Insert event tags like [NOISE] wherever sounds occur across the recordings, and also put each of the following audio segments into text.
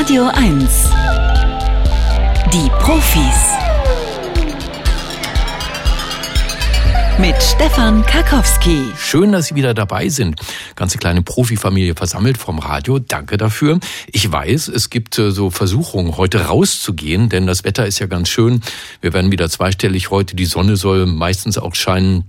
Radio 1. Die Profis. Mit Stefan Karkowski. Schön, dass Sie wieder dabei sind. Ganze kleine Profifamilie versammelt vom Radio. Danke dafür. Ich weiß, es gibt äh, so Versuchungen, heute rauszugehen, denn das Wetter ist ja ganz schön. Wir werden wieder zweistellig heute. Die Sonne soll meistens auch scheinen.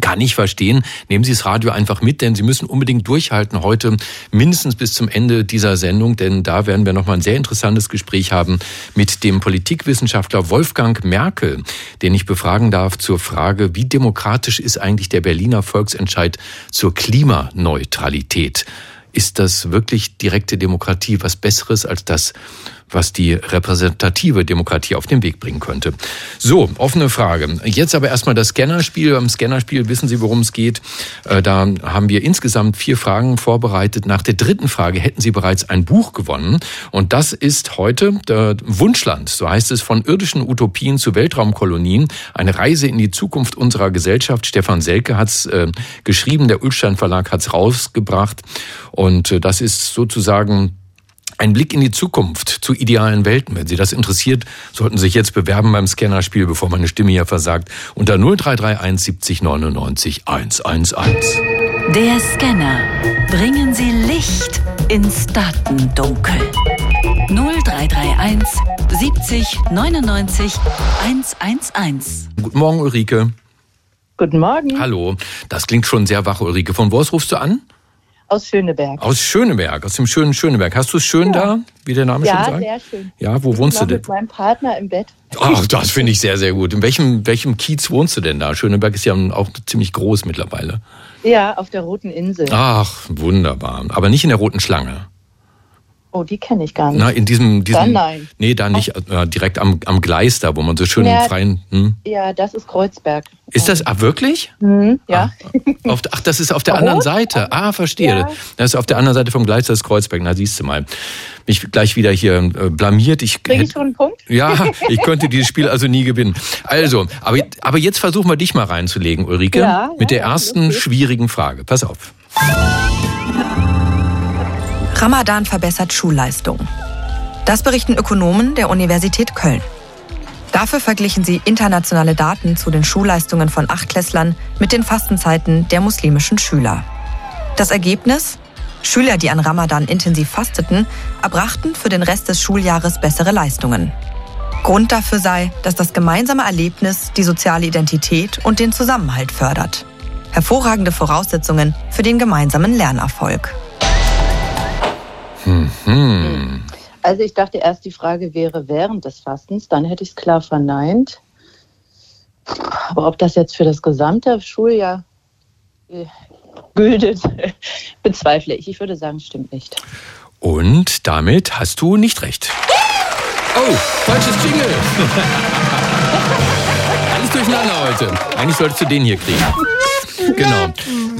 Kann ich verstehen. Nehmen Sie das Radio einfach mit, denn Sie müssen unbedingt durchhalten heute mindestens bis zum Ende dieser Sendung, denn da werden wir nochmal ein sehr interessantes Gespräch haben mit dem Politikwissenschaftler Wolfgang Merkel, den ich befragen darf zur Frage, wie demokratisch ist eigentlich der Berliner Volksentscheid zur Klimaneutralität? Ist das wirklich direkte Demokratie was Besseres als das, was die repräsentative Demokratie auf den Weg bringen könnte. So, offene Frage. Jetzt aber erstmal das Scannerspiel. Beim Scannerspiel wissen Sie, worum es geht. Äh, da haben wir insgesamt vier Fragen vorbereitet. Nach der dritten Frage hätten Sie bereits ein Buch gewonnen. Und das ist heute der Wunschland. So heißt es von irdischen Utopien zu Weltraumkolonien. Eine Reise in die Zukunft unserer Gesellschaft. Stefan Selke hat es äh, geschrieben. Der Ulstein Verlag hat es rausgebracht. Und äh, das ist sozusagen ein Blick in die Zukunft zu idealen Welten. Wenn Sie das interessiert, sollten Sie sich jetzt bewerben beim Scannerspiel, bevor meine Stimme hier versagt, unter 0331 70 99 111. Der Scanner. Bringen Sie Licht ins Datendunkel. 0331 70 99 111. Guten Morgen, Ulrike. Guten Morgen. Hallo. Das klingt schon sehr wach, Ulrike. Von wo aus rufst du an? Aus Schöneberg. Aus Schöneberg, aus dem schönen Schöneberg. Hast du es schön ja. da, wie der Name ja, schon sagt? Ja, sehr schön. Ja, wo wohnst du denn? mit meinem Partner im Bett. Ach, das finde ich sehr, sehr gut. In welchem, welchem Kiez wohnst du denn da? Schöneberg ist ja auch ziemlich groß mittlerweile. Ja, auf der Roten Insel. Ach, wunderbar. Aber nicht in der Roten Schlange. Oh, die kenne ich gar nicht. Na, in diesem, diesem Dann nein. Nee, da nicht, äh, direkt am, am Gleis da, wo man so schön Ja. im freien. Hm? Ja, das ist Kreuzberg. Ist das ah, wirklich? Mhm, ja. Ah, auf, ach, das ist auf der Rot? anderen Seite. Ah, verstehe. Ja. Das ist auf der anderen Seite vom Gleis, das ist Kreuzberg. Na, siehst du mal. Mich gleich wieder hier äh, blamiert. Ich, Kriege ich schon einen Punkt? [LAUGHS] ja, ich könnte dieses Spiel [LAUGHS] also nie gewinnen. Also, aber, aber jetzt versuchen wir dich mal reinzulegen, Ulrike, Ja, mit der ersten schwierigen Frage. Pass auf. Ramadan verbessert Schulleistung. Das berichten Ökonomen der Universität Köln. Dafür verglichen sie internationale Daten zu den Schulleistungen von Achtklässlern mit den Fastenzeiten der muslimischen Schüler. Das Ergebnis? Schüler, die an Ramadan intensiv fasteten, erbrachten für den Rest des Schuljahres bessere Leistungen. Grund dafür sei, dass das gemeinsame Erlebnis die soziale Identität und den Zusammenhalt fördert. Hervorragende Voraussetzungen für den gemeinsamen Lernerfolg. Hm. Also ich dachte erst, die Frage wäre während des Fastens, dann hätte ich es klar verneint. Aber ob das jetzt für das gesamte Schuljahr äh, gültet, [LAUGHS] bezweifle ich. Ich würde sagen, stimmt nicht. Und damit hast du nicht recht. Oh, falsches Jingle. [LAUGHS] Alles durcheinander heute. Eigentlich solltest du den hier kriegen. Genau.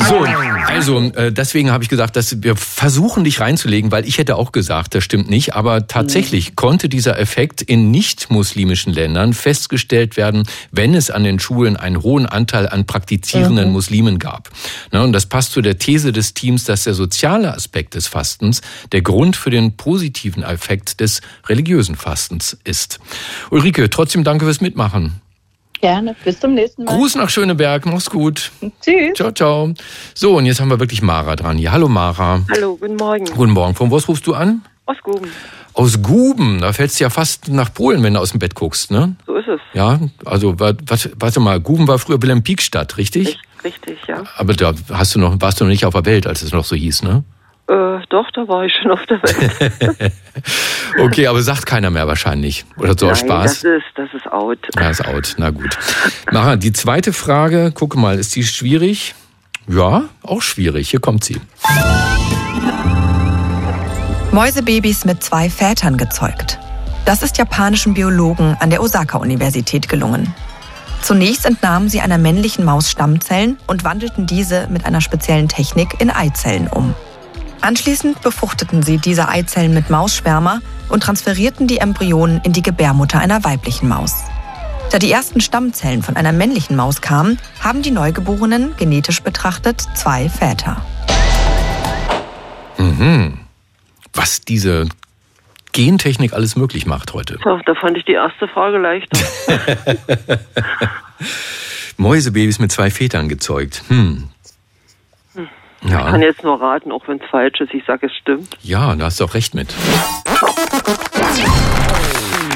So, also äh, deswegen habe ich gesagt, dass wir versuchen dich reinzulegen, weil ich hätte auch gesagt, das stimmt nicht, aber tatsächlich konnte dieser Effekt in nicht-muslimischen Ländern festgestellt werden, wenn es an den Schulen einen hohen Anteil an praktizierenden Muslimen gab. Ne, und das passt zu der These des Teams, dass der soziale Aspekt des Fastens der Grund für den positiven Effekt des religiösen Fastens ist. Ulrike, trotzdem danke fürs Mitmachen. Gerne. Bis zum nächsten Mal. Gruß nach Schöneberg, mach's gut. Tschüss. Ciao, ciao. So, und jetzt haben wir wirklich Mara dran hier. Hallo Mara. Hallo, guten Morgen. Guten Morgen. Von wo rufst du an? Aus Guben. Aus Guben. Da fällst du ja fast nach Polen, wenn du aus dem Bett guckst, ne? So ist es. Ja, also wa- was, warte mal, Guben war früher Wilhelm Pieck-Stadt, richtig? Echt, richtig, ja. Aber da hast du noch, warst du noch nicht auf der Welt, als es noch so hieß, ne? Äh, doch, da war ich schon auf der Welt. [LAUGHS] Okay, aber sagt keiner mehr wahrscheinlich. Oder so aus Nein, Spaß? das ist, das ist out. Ja, ist out. Na gut. Mara, die zweite Frage, gucke mal, ist die schwierig? Ja, auch schwierig. Hier kommt sie. Mäusebabys mit zwei Vätern gezeugt. Das ist japanischen Biologen an der Osaka-Universität gelungen. Zunächst entnahmen sie einer männlichen Maus Stammzellen und wandelten diese mit einer speziellen Technik in Eizellen um. Anschließend befruchteten sie diese Eizellen mit Maussperma und transferierten die Embryonen in die Gebärmutter einer weiblichen Maus. Da die ersten Stammzellen von einer männlichen Maus kamen, haben die Neugeborenen genetisch betrachtet zwei Väter. Mhm. was diese Gentechnik alles möglich macht heute. So, da fand ich die erste Frage leichter. [LAUGHS] Mäusebabys mit zwei Vätern gezeugt. Hm. Ich kann Ja, jetzt nur raten, auch wenn es falsch ist. Ich sage, es stimmt. ja, da hast du auch recht mit.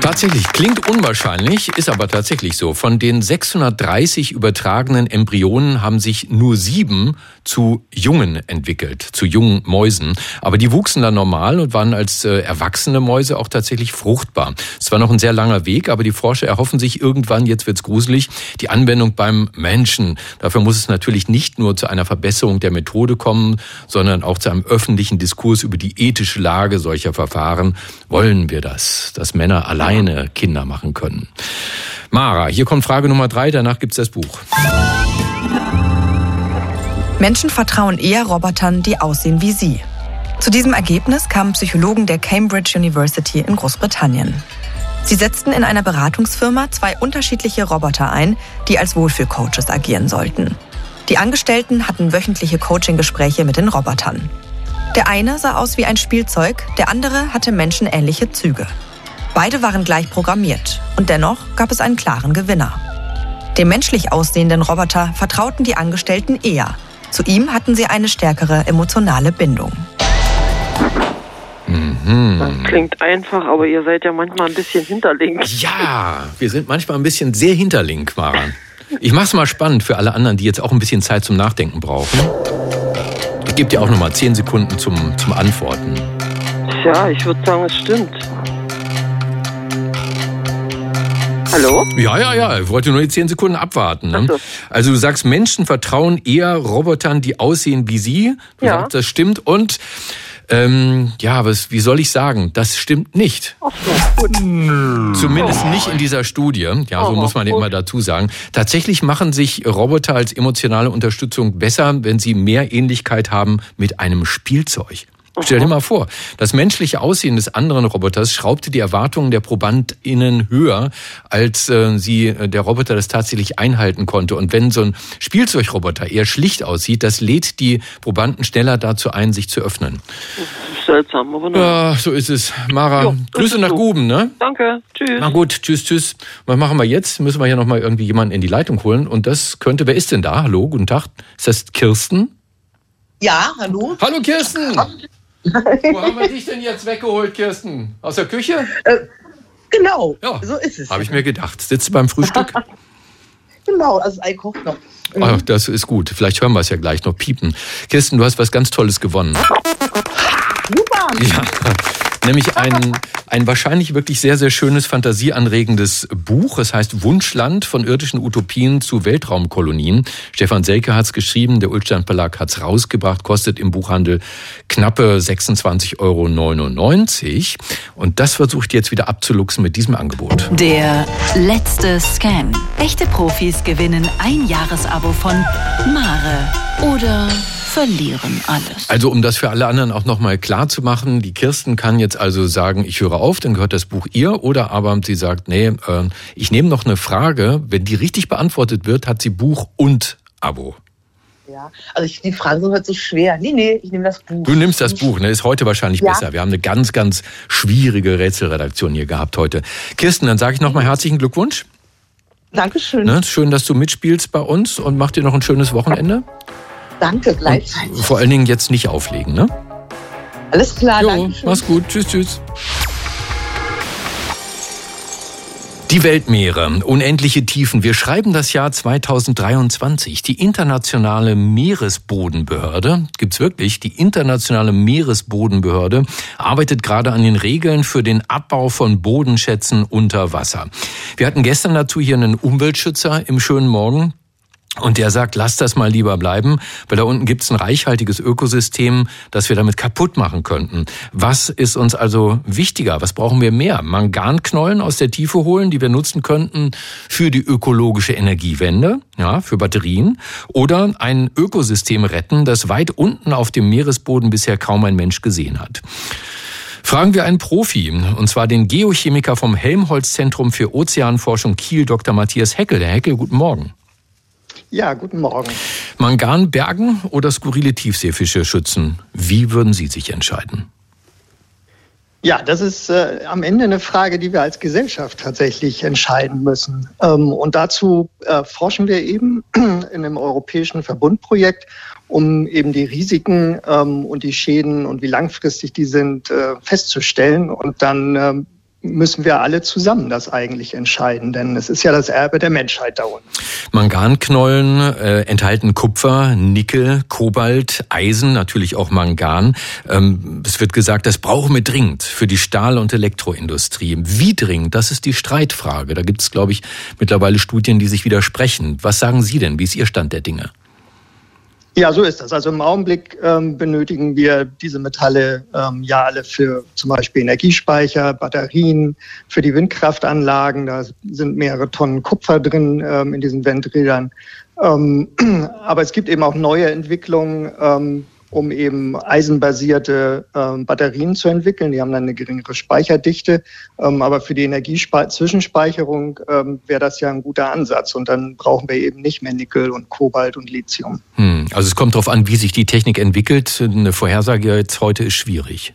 Tatsächlich, klingt unwahrscheinlich, ist aber tatsächlich so. Von den 630 übertragenen Embryonen haben sich nur sieben zu Jungen entwickelt, zu jungen Mäusen. Aber die wuchsen dann normal und waren als äh, erwachsene Mäuse auch tatsächlich fruchtbar. Es war noch ein sehr langer Weg, aber die Forscher erhoffen sich irgendwann, jetzt wird's gruselig, die Anwendung beim Menschen. Dafür muss es natürlich nicht nur zu einer Verbesserung der Methode kommen, sondern auch zu einem öffentlichen Diskurs über die ethische Lage solcher Verfahren. Wollen wir das, dass Männer alleine Kinder machen können? Mara, hier kommt Frage Nummer drei, danach gibt's das Buch. Menschen vertrauen eher Robotern, die aussehen wie sie. Zu diesem Ergebnis kamen Psychologen der Cambridge University in Großbritannien. Sie setzten in einer Beratungsfirma zwei unterschiedliche Roboter ein, die als Wohlfühlcoaches agieren sollten. Die Angestellten hatten wöchentliche Coaching-Gespräche mit den Robotern. Der eine sah aus wie ein Spielzeug, der andere hatte menschenähnliche Züge. Beide waren gleich programmiert und dennoch gab es einen klaren Gewinner. Dem menschlich aussehenden Roboter vertrauten die Angestellten eher. Zu ihm hatten sie eine stärkere emotionale Bindung. Das klingt einfach, aber ihr seid ja manchmal ein bisschen hinterlinks. Ja, wir sind manchmal ein bisschen sehr hinterlink, Mara. Ich mach's mal spannend für alle anderen, die jetzt auch ein bisschen Zeit zum Nachdenken brauchen. Ich gebe dir auch noch mal zehn Sekunden zum, zum Antworten. Tja, ich würde sagen, es stimmt. Hallo? Ja, ja, ja. Ich wollte nur die zehn Sekunden abwarten. Ne? So. Also du sagst, Menschen vertrauen eher Robotern, die aussehen wie sie. Du Ja. sagst, das stimmt. Und ähm, ja, was, wie soll ich sagen? Das stimmt nicht. Ach so, gut. Zumindest nicht in dieser Studie. Ja, so Oh, muss man gut. immer dazu sagen. Tatsächlich machen sich Roboter als emotionale Unterstützung besser, wenn sie mehr Ähnlichkeit haben mit einem Spielzeug. Stell dir mal vor, das menschliche Aussehen des anderen Roboters schraubte die Erwartungen der ProbandInnen höher, als äh, sie äh, der Roboter das tatsächlich einhalten konnte. Und wenn so ein Spielzeugroboter eher schlicht aussieht, das lädt die Probanden schneller dazu ein, sich zu öffnen. Seltsam, aber na. Ja, so ist es. Mara, Jo, Grüße nach. Guben, ne? Danke, tschüss. Na gut, tschüss, tschüss. Was machen wir jetzt? Müssen wir hier nochmal irgendwie jemanden in die Leitung holen. Und das könnte, wer ist denn da? Hallo, guten Tag. Ist das Kirsten? Ja, hallo? Hallo Kirsten! Wo [LAUGHS] haben wir dich denn jetzt weggeholt, Kirsten? Aus der Küche? Genau, Ja, so ist es. Habe ich mir gedacht. Sitzt du beim Frühstück? [LAUGHS] Genau, also Ei kocht noch. Ach, das ist gut. Vielleicht hören wir es ja gleich noch piepen. Kirsten, du hast was ganz Tolles gewonnen. Super. Ja, nämlich ein, ein wahrscheinlich wirklich sehr, sehr schönes, fantasieanregendes Buch. Es heißt Wunschland von irdischen Utopien zu Weltraumkolonien. Stefan Selke hat es geschrieben, der Ulstein Verlag hat es rausgebracht, kostet im Buchhandel knappe 26,99 Euro. Und das versucht jetzt wieder abzuluxen mit diesem Angebot. Der letzte Scan. Echte Profis gewinnen ein Jahresabo von Mare oder verlieren alles. Also um das für alle anderen auch nochmal klar zu machen, die Kirsten kann jetzt also sagen, ich höre auf, dann gehört das Buch ihr, oder aber sie sagt, nee, äh, ich nehme noch eine Frage, wenn die richtig beantwortet wird, hat sie Buch und Abo. Ja, also ich, die Fragen sind heute so schwer. Nee, nee, ich nehme das Buch. Du nimmst das Buch, ne? Ist heute wahrscheinlich Ja. besser. Wir haben eine ganz, ganz schwierige Rätselredaktion hier gehabt heute. Kirsten, dann sage ich nochmal herzlichen Glückwunsch. Dankeschön. Ne? Schön, dass du mitspielst bei uns und mach dir noch ein schönes Wochenende. Danke, gleichfalls. Vor allen Dingen jetzt nicht auflegen, ne? Alles klar, Jo, danke schön. mach's gut. Tschüss, tschüss. Die Weltmeere, unendliche Tiefen. Wir schreiben das Jahr 2023. Die internationale Meeresbodenbehörde, gibt's wirklich, die internationale Meeresbodenbehörde arbeitet gerade an den Regeln für den Abbau von Bodenschätzen unter Wasser. Wir hatten gestern dazu hier einen Umweltschützer im schönen Morgen. Und der sagt, lass das mal lieber bleiben, weil da unten gibt's ein reichhaltiges Ökosystem, das wir damit kaputt machen könnten. Was ist uns also wichtiger? Was brauchen wir mehr? Manganknollen aus der Tiefe holen, die wir nutzen könnten für die ökologische Energiewende, ja, für Batterien, oder ein Ökosystem retten, das weit unten auf dem Meeresboden bisher kaum ein Mensch gesehen hat. Fragen wir einen Profi, und zwar den Geochemiker vom Helmholtz-Zentrum für Ozeanforschung Kiel, Dr. Matthias Heckel. Herr Heckel, guten Morgen. Ja, guten Morgen. Mangan bergen oder skurrile Tiefseefische schützen? Wie würden Sie sich entscheiden? Ja, das ist äh, am Ende eine Frage, die wir als Gesellschaft tatsächlich entscheiden müssen. Ähm, und dazu äh, forschen wir eben [CLEARS THROAT] in einem europäischen Verbundprojekt, um eben die Risiken ähm, und die Schäden und wie langfristig die sind äh, festzustellen und dann ähm, müssen wir alle zusammen das eigentlich entscheiden, denn es ist ja das Erbe der Menschheit da unten. Manganknollen äh, enthalten Kupfer, Nickel, Kobalt, Eisen, natürlich auch Mangan. Ähm, es wird gesagt, das brauchen wir dringend für die Stahl- und Elektroindustrie. Wie dringend? Das ist die Streitfrage. Da gibt es, glaube ich, mittlerweile Studien, die sich widersprechen. Was sagen Sie denn? Wie ist Ihr Stand der Dinge? Ja, so ist das. Also im Augenblick ähm, benötigen wir diese Metalle ähm, ja alle für zum Beispiel Energiespeicher, Batterien, für die Windkraftanlagen. Da sind mehrere Tonnen Kupfer drin ähm, in diesen Windrädern. Ähm, [CLEARS THROAT] aber es gibt eben auch neue Entwicklungen ähm, um eben eisenbasierte ähm, Batterien zu entwickeln. Die haben dann eine geringere Speicherdichte, ähm, aber für die Energiezwischenspeicherung ähm, wäre das ja ein guter Ansatz. Und dann brauchen wir eben nicht mehr Nickel und Kobalt und Lithium. Hm. Also es kommt darauf an, wie sich die Technik entwickelt. Eine Vorhersage jetzt heute ist schwierig.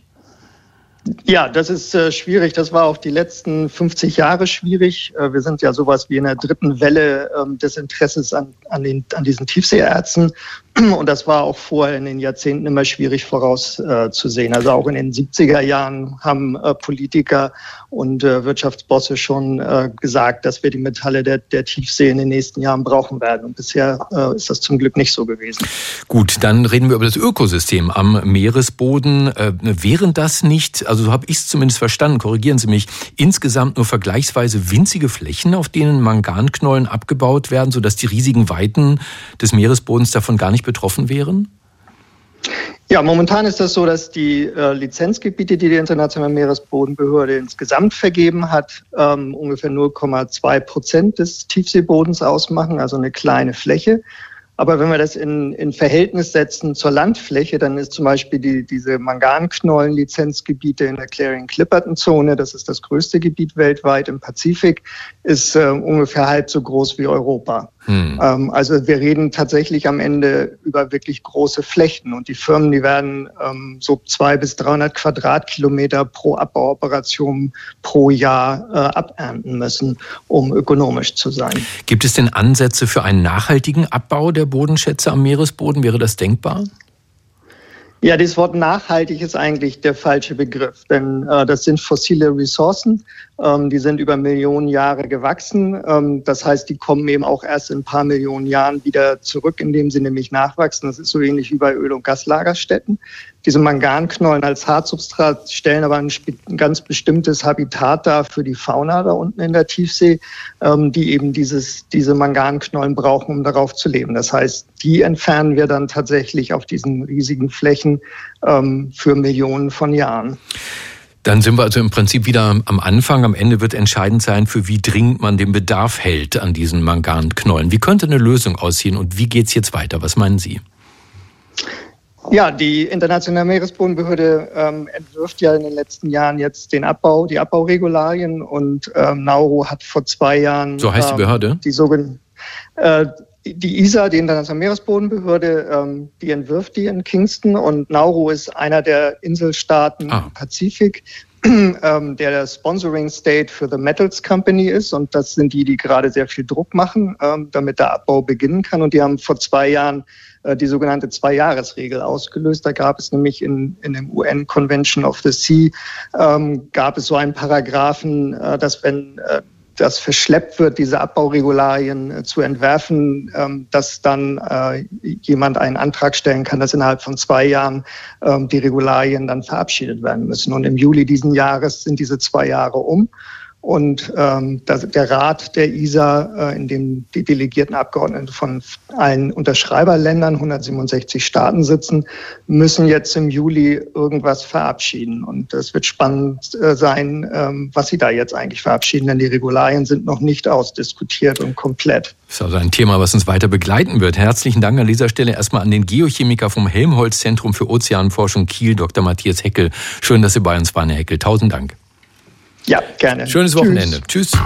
Ja, das ist äh, schwierig. Das war auch die letzten 50 Jahre schwierig. Äh, wir sind ja sowas wie in der dritten Welle ähm, des Interesses an, an, den, an diesen Tiefseeerzen. Und das war auch vorher in den Jahrzehnten immer schwierig vorauszusehen. Also auch in den 70er Jahren haben äh, Politiker und äh, Wirtschaftsbosse schon äh, gesagt, dass wir die Metalle der, der Tiefsee in den nächsten Jahren brauchen werden. Und bisher ist das zum Glück nicht so gewesen. Gut, dann reden wir über das Ökosystem am Meeresboden. Wären das nicht, also so habe ich es zumindest verstanden, korrigieren Sie mich, insgesamt nur vergleichsweise winzige Flächen, auf denen Manganknollen abgebaut werden, sodass die riesigen Weiten des Meeresbodens davon gar nicht nicht betroffen wären? Ja, momentan ist das so, dass die äh, Lizenzgebiete, die die Internationale Meeresbodenbehörde insgesamt vergeben hat, ähm, ungefähr 0,2 Prozent des Tiefseebodens ausmachen, also eine kleine Fläche. Aber wenn wir das in, in Verhältnis setzen zur Landfläche, dann ist zum Beispiel die, diese Manganknollen-Lizenzgebiete in der Clarion-Clipperton-Zone, das ist das größte Gebiet weltweit im Pazifik, ist äh, ungefähr halb so groß wie Europa. Hm. Ähm, also wir reden tatsächlich am Ende über wirklich große Flächen und die Firmen, die werden ähm, so zwei bis 300 Quadratkilometer pro Abbauoperation pro Jahr äh, abernten müssen, um ökonomisch zu sein. Gibt es denn Ansätze für einen nachhaltigen Abbau der Bodenschätze am Meeresboden? Wäre das denkbar? Ja, das Wort nachhaltig ist eigentlich der falsche Begriff, denn äh, das sind fossile Ressourcen, ähm, die sind über Millionen Jahre gewachsen. Ähm, das heißt, die kommen eben auch erst in ein paar Millionen Jahren wieder zurück, indem sie nämlich nachwachsen. Das ist so ähnlich wie bei Öl- und Gaslagerstätten. Diese Manganknollen als Hartsubstrat stellen aber ein, ein, ganz bestimmtes Habitat dar für die Fauna da unten in der Tiefsee, ähm, die eben dieses, diese Manganknollen brauchen, um darauf zu leben. Das heißt, die entfernen wir dann tatsächlich auf diesen riesigen Flächen ähm, für Millionen von Jahren. Dann sind wir also im Prinzip wieder am Anfang. Am Ende wird entscheidend sein, für wie dringend man den Bedarf hält an diesen Manganknollen. Wie könnte eine Lösung aussehen und wie geht's jetzt weiter? Was meinen Sie? Ja, die Internationale Meeresbodenbehörde ähm, entwirft ja in den letzten Jahren jetzt den Abbau, die Abbauregularien und ähm, Nauru hat vor zwei Jahren so heißt die Behörde ähm, die sogenannte äh, die ISA, die Internationale Meeresbodenbehörde, ähm, die entwirft die in Kingston und Nauru ist einer der Inselstaaten ah. im Pazifik, [CLEARS THROAT] ähm, der der Sponsoring State für The Metals Company ist und das sind die, die gerade sehr viel Druck machen, ähm, damit der Abbau beginnen kann und die haben vor zwei Jahren äh, die sogenannte Zwei-Jahres-Regel ausgelöst. Da gab es nämlich in, in dem UN Convention of the Sea, ähm, gab es so einen Paragraphen, äh, dass wenn äh, das verschleppt wird, diese Abbauregularien äh, zu entwerfen, ähm, dass dann äh, jemand einen Antrag stellen kann, dass innerhalb von zwei Jahren ähm, die Regularien dann verabschiedet werden müssen. Und im Juli diesen Jahres sind diese zwei Jahre um. Und ähm, das, der Rat der ISA, äh, in dem die delegierten Abgeordneten von allen Unterschreiberländern, 167 Staaten sitzen, müssen jetzt im Juli irgendwas verabschieden. Und es wird spannend äh, sein, ähm, was sie da jetzt eigentlich verabschieden, denn die Regularien sind noch nicht ausdiskutiert und komplett. Das ist also ein Thema, was uns weiter begleiten wird. Herzlichen Dank an dieser Stelle erstmal an den Geochemiker vom Helmholtz Zentrum für Ozeanforschung Kiel, Dr. Matthias Heckel. Schön, dass Sie bei uns waren, Herr Heckel. Tausend Dank. Ja, gerne. Schönes Wochenende. Tschüss. Tschüss.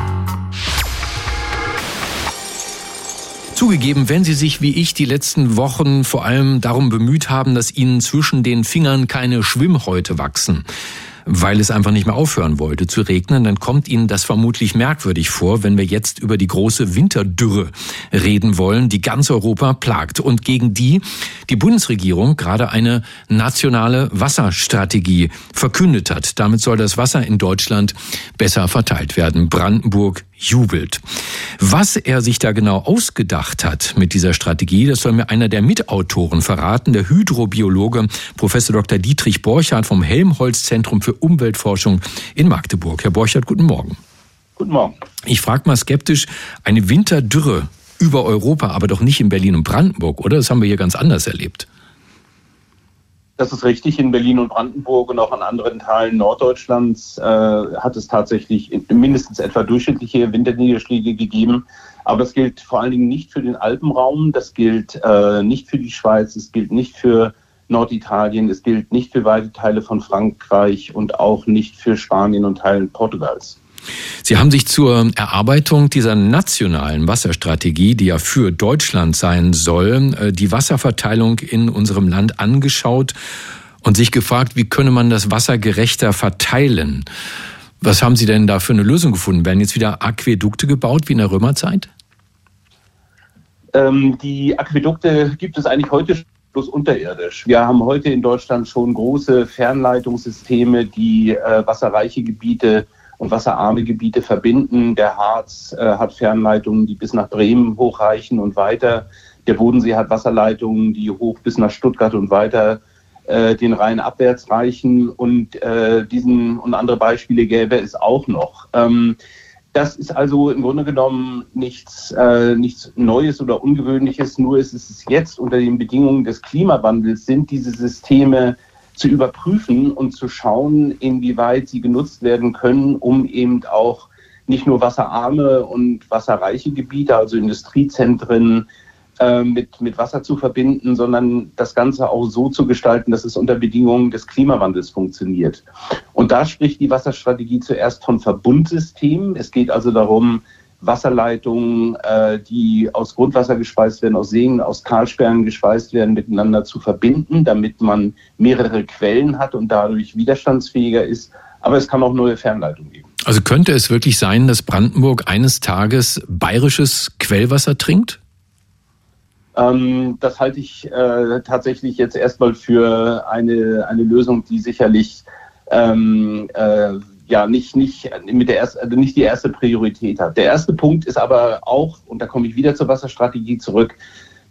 Zugegeben, wenn Sie sich wie ich die letzten Wochen vor allem darum bemüht haben, dass Ihnen zwischen den Fingern keine Schwimmhäute wachsen, weil es einfach nicht mehr aufhören wollte zu regnen, dann kommt Ihnen das vermutlich merkwürdig vor, wenn wir jetzt über die große Winterdürre reden wollen, die ganz Europa plagt und gegen die die Bundesregierung gerade eine nationale Wasserstrategie verkündet hat. Damit soll das Wasser in Deutschland besser verteilt werden. Brandenburg jubelt. Was er sich da genau ausgedacht hat mit dieser Strategie, das soll mir einer der Mitautoren verraten, der Hydrobiologe Professor Dr. Dietrich Borchardt vom Helmholtz Zentrum für Umweltforschung in Magdeburg. Herr Borchardt, guten Morgen. Guten Morgen. Ich frage mal skeptisch, eine Winterdürre über Europa, aber doch nicht in Berlin und Brandenburg, oder? Das haben wir hier ganz anders erlebt. Das ist richtig. In Berlin und Brandenburg und auch an anderen Teilen Norddeutschlands äh, hat es tatsächlich mindestens etwa durchschnittliche Winterniederschläge gegeben. Aber das gilt vor allen Dingen nicht für den Alpenraum, das gilt äh, nicht für die Schweiz, es gilt nicht für Norditalien, es gilt nicht für weite Teile von Frankreich und auch nicht für Spanien und Teilen Portugals. Sie haben sich zur Erarbeitung dieser nationalen Wasserstrategie, die ja für Deutschland sein soll, äh, die Wasserverteilung in unserem Land angeschaut und sich gefragt, wie könne man das Wasser gerechter verteilen? Was haben Sie denn da für eine Lösung gefunden? Werden jetzt wieder Aquädukte gebaut wie in der Römerzeit? Ähm, die Aquädukte gibt es eigentlich heute bloß unterirdisch. Wir haben heute in Deutschland schon große Fernleitungssysteme, die äh, wasserreiche Gebiete und wasserarme Gebiete verbinden. Der Harz äh, hat Fernleitungen, die bis nach Bremen hochreichen und weiter. Der Bodensee hat Wasserleitungen, die hoch bis nach Stuttgart und weiter äh, den Rhein abwärts reichen. Und äh, diesen und andere Beispiele gäbe es auch noch. Ähm, das ist also im Grunde genommen nichts, äh, nichts Neues oder Ungewöhnliches, nur ist es jetzt unter den Bedingungen des Klimawandels sind diese Systeme zu überprüfen und zu schauen, inwieweit sie genutzt werden können, um eben auch nicht nur wasserarme und wasserreiche Gebiete, also Industriezentren, äh, mit, mit Wasser zu verbinden, sondern das Ganze auch so zu gestalten, dass es unter Bedingungen des Klimawandels funktioniert. Und da spricht die Wasserstrategie zuerst von Verbundsystemen. Es geht also darum, Wasserleitungen, äh, die aus Grundwasser gespeist werden, aus Seen, aus Talsperren gespeist werden, miteinander zu verbinden, damit man mehrere Quellen hat und dadurch widerstandsfähiger ist. Aber es kann auch neue Fernleitungen geben. Also könnte es wirklich sein, dass Brandenburg eines Tages bayerisches Quellwasser trinkt? Ähm, das halte ich äh, tatsächlich jetzt erstmal für eine, eine Lösung, die sicherlich ähm, äh, ja nicht, nicht, mit der erst, also nicht die erste Priorität hat. Der erste Punkt ist aber auch, und da komme ich wieder zur Wasserstrategie zurück,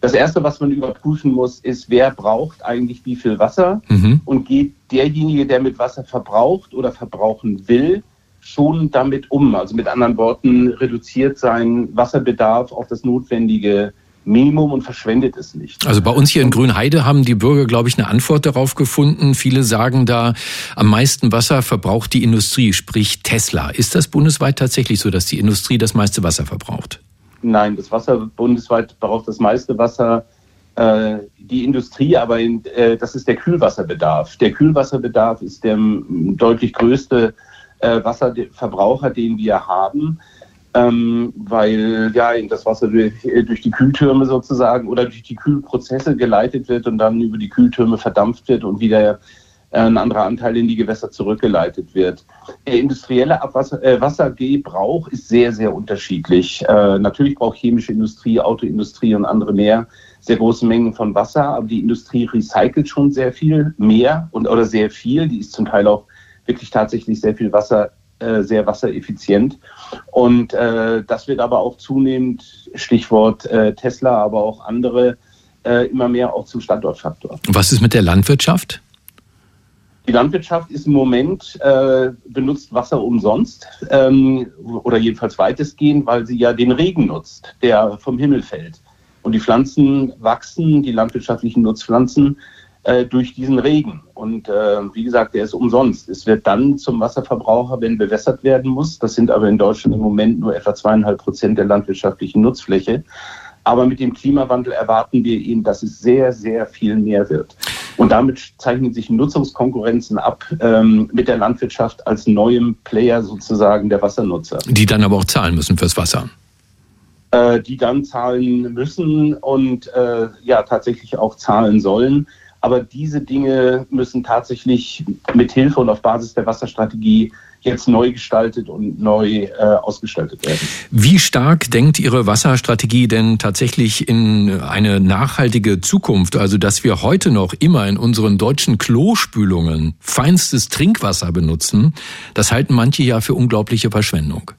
das erste, was man überprüfen muss, ist, wer braucht eigentlich wie viel Wasser mhm. und geht derjenige, der mit Wasser verbraucht oder verbrauchen will, schon damit um. Also mit anderen Worten, reduziert sein Wasserbedarf auf das notwendige Minimum und verschwendet es nicht. Also bei uns hier in Grünheide haben die Bürger, glaube ich, eine Antwort darauf gefunden. Viele sagen da, am meisten Wasser verbraucht die Industrie, sprich Tesla. Ist das bundesweit tatsächlich so, dass die Industrie das meiste Wasser verbraucht? Nein, das Wasser bundesweit braucht das meiste Wasser äh, die Industrie, aber in, äh, das ist der Kühlwasserbedarf. Der Kühlwasserbedarf ist der deutlich größte äh, Wasserverbraucher, den wir haben ähm, weil ja das Wasser durch, durch, die Kühltürme sozusagen oder durch die Kühlprozesse geleitet wird und dann über die Kühltürme verdampft wird und wieder äh, ein anderer Anteil in die Gewässer zurückgeleitet wird. Der industrielle Abwasser, äh, Wassergebrauch ist sehr, sehr unterschiedlich. Äh, natürlich braucht chemische Industrie, Autoindustrie und andere mehr sehr große Mengen von Wasser, aber die Industrie recycelt schon sehr viel mehr und oder sehr viel. Die ist zum Teil auch wirklich tatsächlich sehr viel Wasser äh, sehr wassereffizient. Und äh, das wird aber auch zunehmend, Stichwort äh, Tesla, aber auch andere, äh, immer mehr auch zum Standortfaktor. Was ist mit der Landwirtschaft? Die Landwirtschaft ist im Moment, äh, benutzt Wasser umsonst ähm, oder jedenfalls weitestgehend, weil sie ja den Regen nutzt, der vom Himmel fällt. Und die Pflanzen wachsen, die landwirtschaftlichen Nutzpflanzen äh, durch diesen Regen. Und äh, wie gesagt, der ist umsonst. Es wird dann zum Wasserverbraucher, wenn bewässert werden muss. Das sind aber in Deutschland im Moment nur etwa zweieinhalb Prozent der landwirtschaftlichen Nutzfläche. Aber mit dem Klimawandel erwarten wir eben, dass es sehr, sehr viel mehr wird. Und damit zeichnen sich Nutzungskonkurrenzen ab ähm, mit der Landwirtschaft als neuem Player sozusagen der Wassernutzer. Die dann aber auch zahlen müssen fürs Wasser. Äh, die dann zahlen müssen und äh, ja tatsächlich auch zahlen sollen. Aber diese Dinge müssen tatsächlich mit Hilfe und auf Basis der Wasserstrategie jetzt neu gestaltet und neu äh, ausgestaltet werden. Wie stark denkt Ihre Wasserstrategie denn tatsächlich in eine nachhaltige Zukunft? Also, dass wir heute noch immer in unseren deutschen Klospülungen feinstes Trinkwasser benutzen, das halten manche ja für unglaubliche Verschwendung.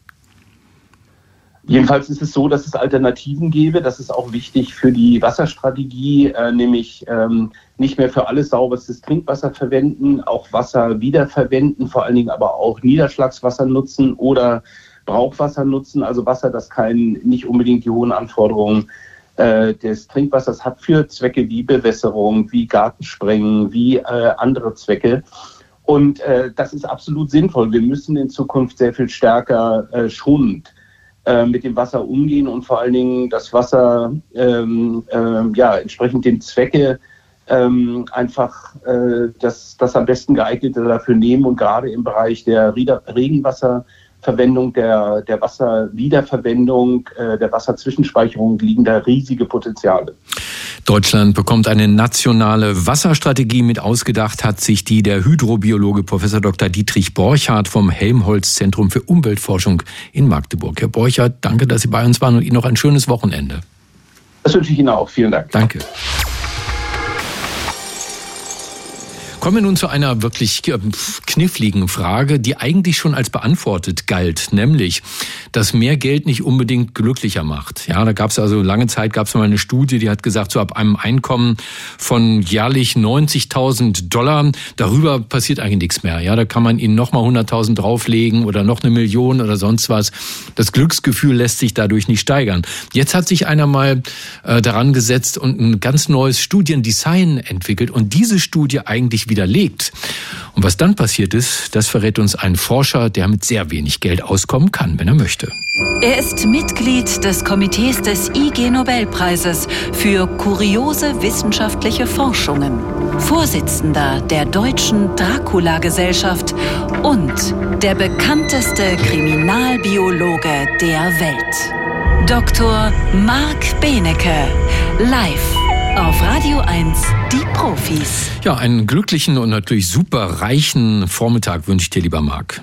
Jedenfalls ist es so, dass es Alternativen gäbe. Das ist auch wichtig für die Wasserstrategie, äh, nämlich ähm, nicht mehr für alles sauberstes Trinkwasser verwenden, auch Wasser wiederverwenden, vor allen Dingen aber auch Niederschlagswasser nutzen oder Brauchwasser nutzen, also Wasser, das kein, nicht unbedingt die hohen Anforderungen äh, des Trinkwassers hat für Zwecke wie Bewässerung, wie Gartensprengen, wie äh, andere Zwecke. Und äh, das ist absolut sinnvoll. Wir müssen in Zukunft sehr viel stärker äh, schonend mit dem Wasser umgehen und vor allen Dingen das Wasser ähm, äh, ja, entsprechend dem Zwecke ähm, einfach äh, das, das am besten geeignete dafür nehmen und gerade im Bereich der Regenwasserverwendung, der, der Wasserwiederverwendung, äh, der Wasserzwischenspeicherung liegen da riesige Potenziale. Deutschland bekommt eine nationale Wasserstrategie mit ausgedacht, hat sich die der Hydrobiologe Professor Dr. Dietrich Borchardt vom Helmholtz Zentrum für Umweltforschung in Magdeburg. Herr Borchardt, danke, dass Sie bei uns waren und Ihnen noch ein schönes Wochenende. Das wünsche ich Ihnen auch. Vielen Dank. Danke. Kommen wir nun zu einer wirklich äh, kniffligen Frage, die eigentlich schon als beantwortet galt, nämlich, dass mehr Geld nicht unbedingt glücklicher macht. Ja, da gab es also lange Zeit gab es mal eine Studie, die hat gesagt, so ab einem Einkommen von jährlich 90.000 Dollar darüber passiert eigentlich nichts mehr. Ja, da kann man ihnen noch mal 100.000 drauflegen oder noch eine Million oder sonst was. Das Glücksgefühl lässt sich dadurch nicht steigern. Jetzt hat sich einer mal äh, daran gesetzt und ein ganz neues Studiendesign entwickelt und diese Studie eigentlich wieder widerlegt. Und was dann passiert ist, das verrät uns ein Forscher, der mit sehr wenig Geld auskommen kann, wenn er möchte. Er ist Mitglied des Komitees des IG Nobelpreises für kuriose wissenschaftliche Forschungen, Vorsitzender der Deutschen Dracula-Gesellschaft und der bekannteste Kriminalbiologe der Welt. Dr. Marc Benecke, live auf Radio 1, die Profis. Ja, einen glücklichen und natürlich super reichen Vormittag wünsche ich dir, lieber Marc.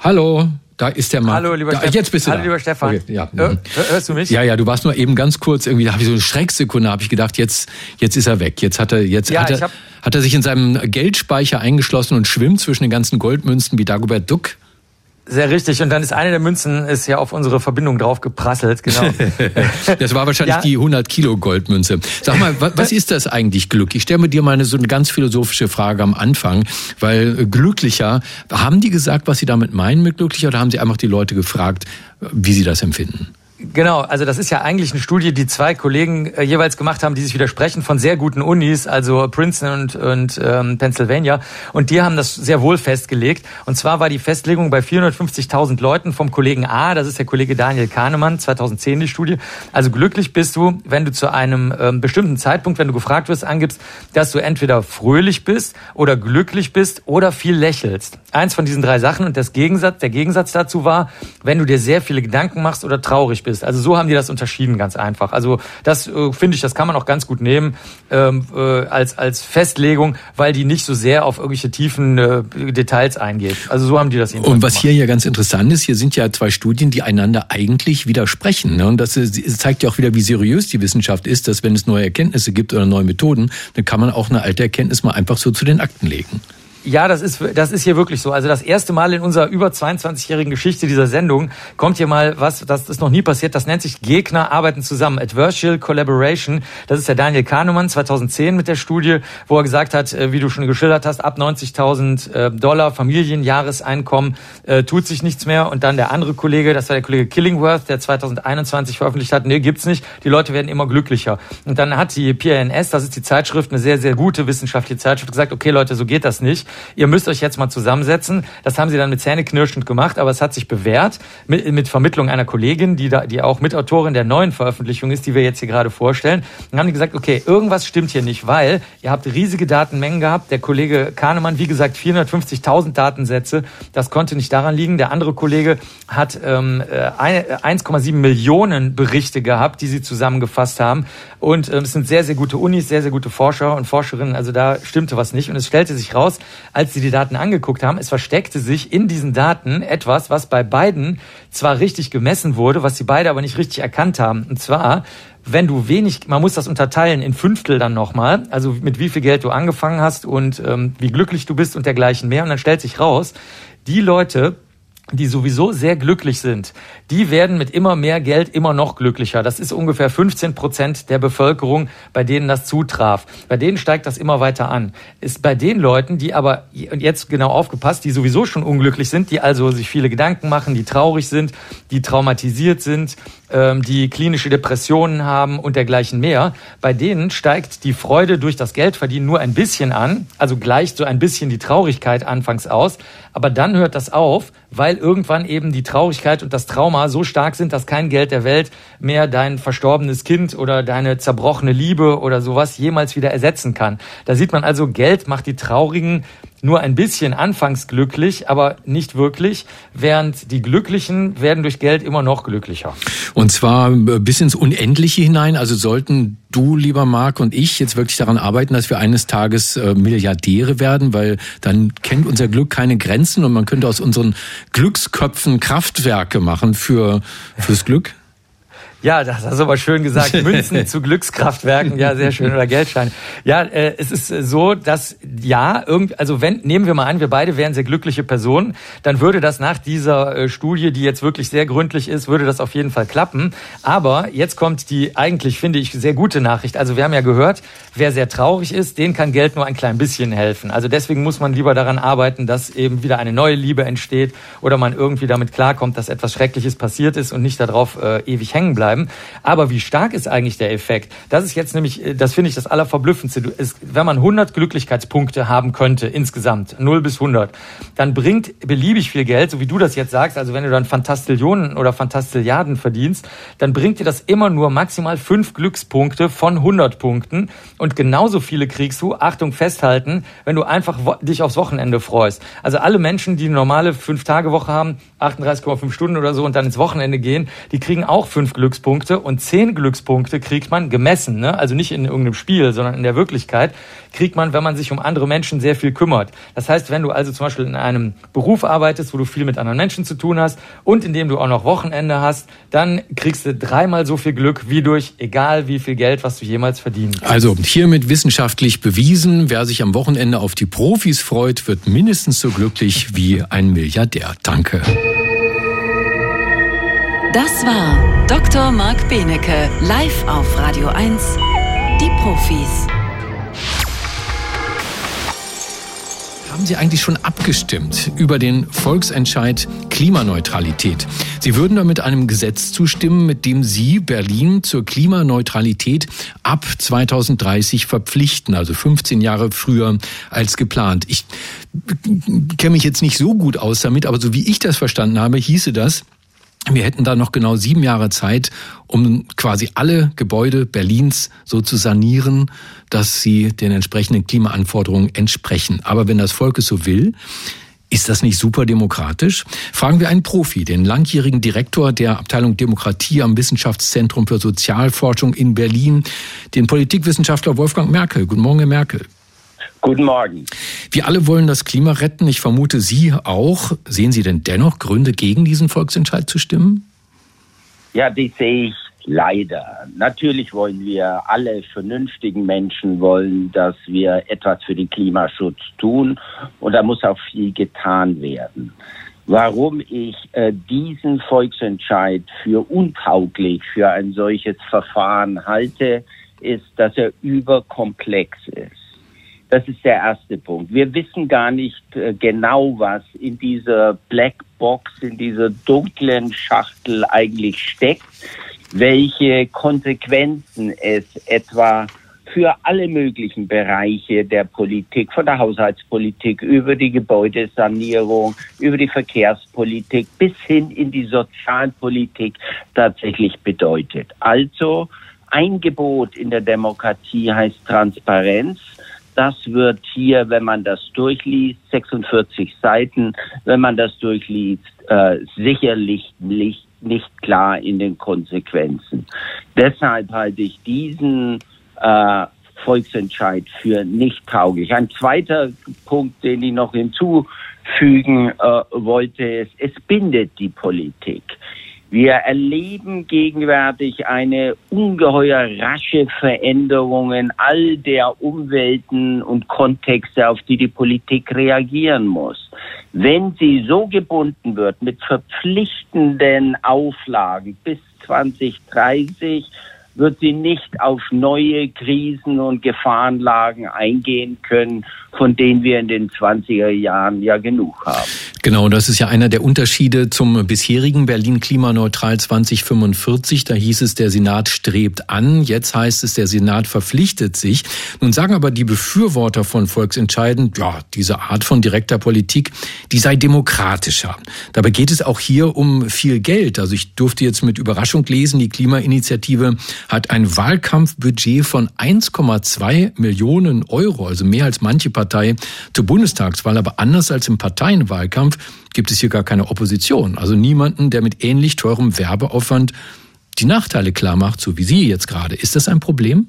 Hallo, da ist der Marc. Hallo, lieber da, Stefan. Jetzt bist du Hallo, da. lieber Stefan. Okay, ja. Hör, hörst du mich? Ja, ja, du warst nur eben ganz kurz irgendwie, da habe ich so eine Schrecksekunde, habe ich gedacht, jetzt, jetzt ist er weg. Jetzt hat er, jetzt Ja, hat, er, hab- hat er sich in seinem Geldspeicher eingeschlossen und schwimmt zwischen den ganzen Goldmünzen wie Dagobert Duck. Sehr richtig. Und dann ist eine der Münzen ist ja auf unsere Verbindung drauf geprasselt, genau. [LAUGHS] Das war wahrscheinlich Ja. die 100 Kilo Goldmünze. Sag mal, wa- was ist das eigentlich Glück? Ich stelle mir dir mal eine, so eine ganz philosophische Frage am Anfang, weil äh, glücklicher, haben die gesagt, was sie damit meinen mit glücklicher oder haben sie einfach die Leute gefragt, wie sie das empfinden? Genau, also das ist ja eigentlich eine Studie, die zwei Kollegen äh, jeweils gemacht haben, die sich widersprechen von sehr guten Unis, also Princeton und, und ähm, Pennsylvania. Und die haben das sehr wohl festgelegt. Und zwar war die Festlegung bei 450.000 Leuten vom Kollegen A, das ist der Kollege Daniel Kahnemann, 2010 die Studie. Also glücklich bist du, wenn du zu einem ähm, bestimmten Zeitpunkt, wenn du gefragt wirst, angibst, dass du entweder fröhlich bist oder glücklich bist oder viel lächelst. Eins von diesen drei Sachen. Und das Gegensatz, der Gegensatz dazu war, wenn du dir sehr viele Gedanken machst oder traurig bist. Also so haben die das unterschieden, ganz einfach. Also das äh, finde ich, das kann man auch ganz gut nehmen ähm, äh, als, als Festlegung, weil die nicht so sehr auf irgendwelche tiefen äh, Details eingeht. Also so haben die das Und was hier ja ganz interessant ist, hier sind ja zwei Studien, die einander eigentlich widersprechen. Ne? Und das äh, zeigt ja auch wieder, wie seriös die Wissenschaft ist, dass wenn es neue Erkenntnisse gibt oder neue Methoden, dann kann man auch eine alte Erkenntnis mal einfach so zu den Akten legen. Ja, das ist, das ist hier wirklich so. Also das erste Mal in unserer über 22-jährigen Geschichte dieser Sendung kommt hier mal was, das ist noch nie passiert. Das nennt sich Gegner arbeiten zusammen. Adversarial Collaboration. Das ist der Daniel Kahnemann 2010 mit der Studie, wo er gesagt hat, äh, wie du schon geschildert hast, ab 90.000 äh, Dollar Familienjahreseinkommen äh, tut sich nichts mehr. Und dann der andere Kollege, das war der Kollege Killingworth, der 2021 veröffentlicht hat, nee, gibt's nicht. Die Leute werden immer glücklicher. Und dann hat die PNS, das ist die Zeitschrift, eine sehr, sehr gute wissenschaftliche Zeitschrift, gesagt, okay Leute, so geht das nicht. Ihr müsst euch jetzt mal zusammensetzen. Das haben sie dann mit Zähneknirschend gemacht, aber es hat sich bewährt mit, mit Vermittlung einer Kollegin, die da, die auch Mitautorin der neuen Veröffentlichung ist, die wir jetzt hier gerade vorstellen. Dann haben die gesagt, okay, irgendwas stimmt hier nicht, weil ihr habt riesige Datenmengen gehabt. Der Kollege Kahnemann, wie gesagt, 450.000 Datensätze. Das konnte nicht daran liegen. Der andere Kollege hat ähm, äh, eine- 1,7 Millionen Berichte gehabt, die sie zusammengefasst haben. Und ähm, es sind sehr, sehr gute Unis, sehr, sehr gute Forscher und Forscherinnen. Also da stimmte was nicht. Und es stellte sich raus, als sie die Daten angeguckt haben, es versteckte sich in diesen Daten etwas, was bei beiden zwar richtig gemessen wurde, was sie beide aber nicht richtig erkannt haben. Und zwar wenn du wenig, man muss das unterteilen in Fünftel dann nochmal, also mit wie viel Geld du angefangen hast und ähm, wie glücklich du bist und dergleichen mehr. Und dann stellt sich raus, die Leute, die sowieso sehr glücklich sind, die werden mit immer mehr Geld immer noch glücklicher. Das ist ungefähr 15 Prozent der Bevölkerung, bei denen das zutraf. Bei denen steigt das immer weiter an. Ist bei den Leuten, die aber, und jetzt genau aufgepasst, die sowieso schon unglücklich sind, die also sich viele Gedanken machen, die traurig sind, die traumatisiert sind, die klinische Depressionen haben und dergleichen mehr, bei denen steigt die Freude durch das Geldverdienen nur ein bisschen an, also gleicht so ein bisschen die Traurigkeit anfangs aus, aber dann hört das auf, weil irgendwann eben die Traurigkeit und das Trauma so stark sind, dass kein Geld der Welt mehr dein verstorbenes Kind oder deine zerbrochene Liebe oder sowas jemals wieder ersetzen kann. Da sieht man also, Geld macht die Traurigen nur ein bisschen anfangs glücklich, aber nicht wirklich, während die Glücklichen werden durch Geld immer noch glücklicher. Und zwar bis ins Unendliche hinein. Also sollten du, lieber Marc, und ich jetzt wirklich daran arbeiten, dass wir eines Tages äh, Milliardäre werden, weil dann kennt unser Glück keine Grenzen und man könnte aus unseren Glücksköpfen Kraftwerke machen für fürs Glück. Ja, das hast du aber schön gesagt. [LAUGHS] Münzen zu Glückskraftwerken, ja, sehr schön. Oder Geldscheine. Ja, äh, es ist so, dass ja, irgend, also wenn, nehmen wir mal an, wir beide wären sehr glückliche Personen, dann würde das nach dieser äh, Studie, die jetzt wirklich sehr gründlich ist, würde das auf jeden Fall klappen. Aber jetzt kommt die eigentlich, finde ich, sehr gute Nachricht. Also wir haben ja gehört, wer sehr traurig ist, den kann Geld nur ein klein bisschen helfen. Also deswegen muss man lieber daran arbeiten, dass eben wieder eine neue Liebe entsteht oder man irgendwie damit klarkommt, dass etwas Schreckliches passiert ist und nicht darauf äh, ewig hängen bleibt bleiben. Aber wie stark ist eigentlich der Effekt? Das ist jetzt nämlich, äh, das finde ich das Allerverblüffendste. Es, wenn man 100 Glücklichkeitspunkte haben könnte insgesamt, 0 bis 100, dann bringt beliebig viel Geld, so wie du das jetzt sagst, also wenn du dann Fantastillionen oder Fantastilliarden verdienst, dann bringt dir das immer nur maximal 5 Glückspunkte von 100 Punkten und genauso viele kriegst du, Achtung, festhalten, wenn du einfach dich aufs Wochenende freust. Also alle Menschen, die eine normale 5-Tage-Woche haben, 38,5 Stunden oder so und dann ins Wochenende gehen, die kriegen auch 5 Glückspunkte Glückspunkte und zehn Glückspunkte kriegt man gemessen, ne? also nicht in irgendeinem Spiel, sondern in der Wirklichkeit, kriegt man, wenn man sich um andere Menschen sehr viel kümmert. Das heißt, wenn du also zum Beispiel in einem Beruf arbeitest, wo du viel mit anderen Menschen zu tun hast und in dem du auch noch Wochenende hast, dann kriegst du dreimal so viel Glück wie durch egal wie viel Geld, was du jemals verdienen kannst. Also hiermit wissenschaftlich bewiesen, wer sich am Wochenende auf die Profis freut, wird mindestens so glücklich wie ein Milliardär. Danke. Das war Dr. Marc Benecke, live auf Radio 1, die Profis. Haben Sie eigentlich schon abgestimmt über den Volksentscheid Klimaneutralität? Sie würden damit einem Gesetz zustimmen, mit dem Sie Berlin zur Klimaneutralität ab 2030 verpflichten, also 15 Jahre früher als geplant. Ich kenne mich jetzt nicht so gut aus damit, aber so wie ich das verstanden habe, hieße das, wir hätten da noch genau sieben Jahre Zeit, um quasi alle Gebäude Berlins so zu sanieren, dass sie den entsprechenden Klimaanforderungen entsprechen. Aber wenn das Volk es so will, ist das nicht super demokratisch? Fragen wir einen Profi, den langjährigen Direktor der Abteilung Demokratie am Wissenschaftszentrum für Sozialforschung in Berlin, den Politikwissenschaftler Wolfgang Merkel. Guten Morgen, Herr Merkel. Guten Morgen. Wir alle wollen das Klima retten. Ich vermute, Sie auch. Sehen Sie denn dennoch Gründe, gegen diesen Volksentscheid zu stimmen? Ja, die sehe ich leider. Natürlich wollen wir alle vernünftigen Menschen wollen, dass wir etwas für den Klimaschutz tun. Und da muss auch viel getan werden. Warum ich äh, diesen Volksentscheid für untauglich für ein solches Verfahren halte, ist, dass er überkomplex ist. Das ist der erste Punkt. Wir wissen gar nicht äh, genau, was in dieser Blackbox, in dieser dunklen Schachtel eigentlich steckt, welche Konsequenzen es etwa für alle möglichen Bereiche der Politik, von der Haushaltspolitik über die Gebäudesanierung, über die Verkehrspolitik bis hin in die Sozialpolitik tatsächlich bedeutet. Also ein Gebot in der Demokratie heißt Transparenz. Das wird hier, wenn man das durchliest, 46 Seiten, wenn man das durchliest, äh, sicherlich nicht nicht klar in den Konsequenzen. Deshalb halte ich diesen äh, Volksentscheid für nicht tauglich. Ein zweiter Punkt, den ich noch hinzufügen äh, wollte, ist, es bindet die Politik. Wir erleben gegenwärtig eine ungeheuer rasche Veränderung in all der Umwelten und Kontexte, auf die die Politik reagieren muss. Wenn sie so gebunden wird mit verpflichtenden Auflagen bis 2030, wird sie nicht auf neue Krisen und Gefahrenlagen eingehen können, von denen wir in den 20er Jahren ja genug haben. Genau, das ist ja einer der Unterschiede zum bisherigen Berlin Klimaneutral 2045. Da hieß es, der Senat strebt an. Jetzt heißt es, der Senat verpflichtet sich. Nun sagen aber die Befürworter von Volksentscheiden, ja, diese Art von direkter Politik, die sei demokratischer. Dabei geht es auch hier um viel Geld. Also ich durfte jetzt mit Überraschung lesen, die Klimainitiative hat ein Wahlkampfbudget von 1,2 Millionen Euro, also mehr als manche Partei zur Bundestagswahl. Aber anders als im Parteienwahlkampf gibt es hier gar keine Opposition. Also niemanden, der mit ähnlich teurem Werbeaufwand die Nachteile klar macht, so wie Sie jetzt gerade. Ist das ein Problem?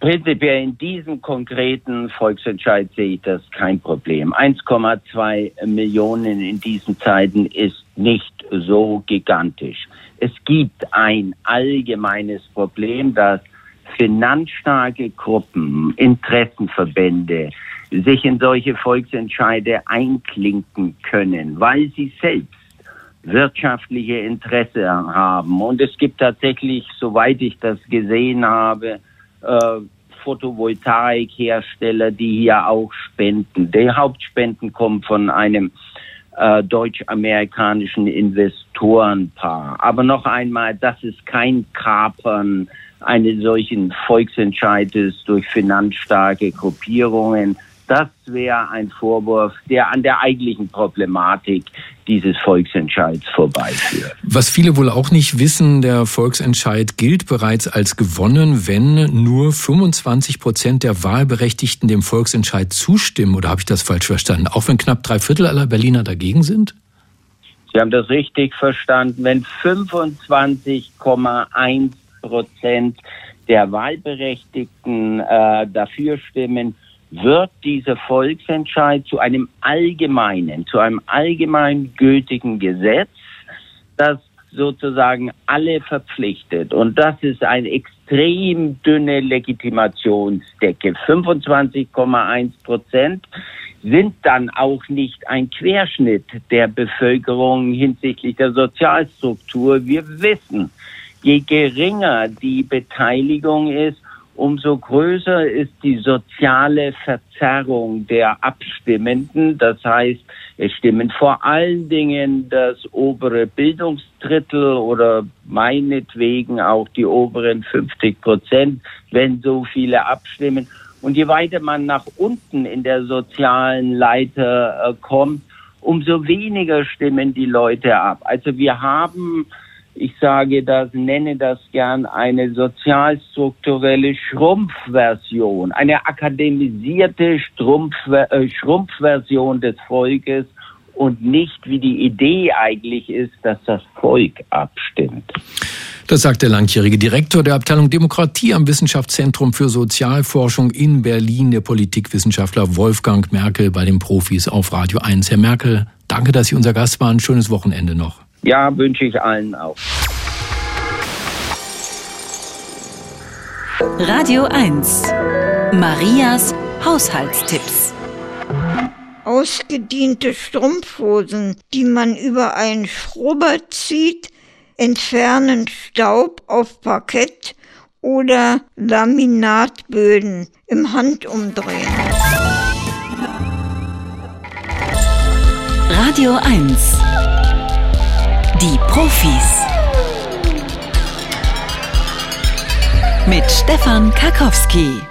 Prinzipiell in diesem konkreten Volksentscheid sehe ich das kein Problem. 1,2 Millionen in diesen Zeiten ist nicht so gigantisch. Es gibt ein allgemeines Problem, dass finanzstarke Gruppen, Interessenverbände sich in solche Volksentscheide einklinken können, weil sie selbst wirtschaftliche Interesse haben. Und es gibt tatsächlich, soweit ich das gesehen habe, äh, Photovoltaikhersteller, die hier auch spenden. Die Hauptspenden kommen von einem äh, deutsch-amerikanischen Investorenpaar. Aber noch einmal, das ist kein Kapern eines solchen Volksentscheides durch finanzstarke Gruppierungen. Das wäre ein Vorwurf, der an der eigentlichen Problematik dieses Volksentscheids vorbeiführt. Was viele wohl auch nicht wissen, der Volksentscheid gilt bereits als gewonnen, wenn nur 25 Prozent der Wahlberechtigten dem Volksentscheid zustimmen. Oder habe ich das falsch verstanden? Auch wenn knapp drei Viertel aller Berliner dagegen sind? Sie haben das richtig verstanden. Wenn 25,1 Prozent der Wahlberechtigten äh, dafür stimmen, wird dieser Volksentscheid zu einem allgemeinen, zu einem allgemein gültigen Gesetz, das sozusagen alle verpflichtet. Und das ist eine extrem dünne Legitimationsdecke. 25,1 Prozent sind dann auch nicht ein Querschnitt der Bevölkerung hinsichtlich der Sozialstruktur. Wir wissen, je geringer die Beteiligung ist, umso größer ist die soziale Verzerrung der Abstimmenden. Das heißt, es stimmen vor allen Dingen das obere Bildungsdrittel oder meinetwegen auch die oberen 50 Prozent, wenn so viele abstimmen. Und je weiter man nach unten in der sozialen Leiter äh, kommt, umso weniger stimmen die Leute ab. Also wir haben ich sage das, nenne das gern eine sozialstrukturelle Schrumpfversion, eine akademisierte Schrumpf, äh, Schrumpfversion des Volkes und nicht wie die Idee eigentlich ist, dass das Volk abstimmt. Das sagt der langjährige Direktor der Abteilung Demokratie am Wissenschaftszentrum für Sozialforschung in Berlin, der Politikwissenschaftler Wolfgang Merkel bei den Profis auf Radio 1. Herr Merkel, danke, dass Sie unser Gast waren. Schönes Wochenende noch. Ja, wünsche ich allen auch. Radio 1. Marias Haushaltstipps. Ausgediente Strumpfhosen, die man über einen Schrubber zieht, entfernen Staub auf Parkett oder Laminatböden im Handumdrehen. Radio 1 die Profis. Mit Stefan Karkowski.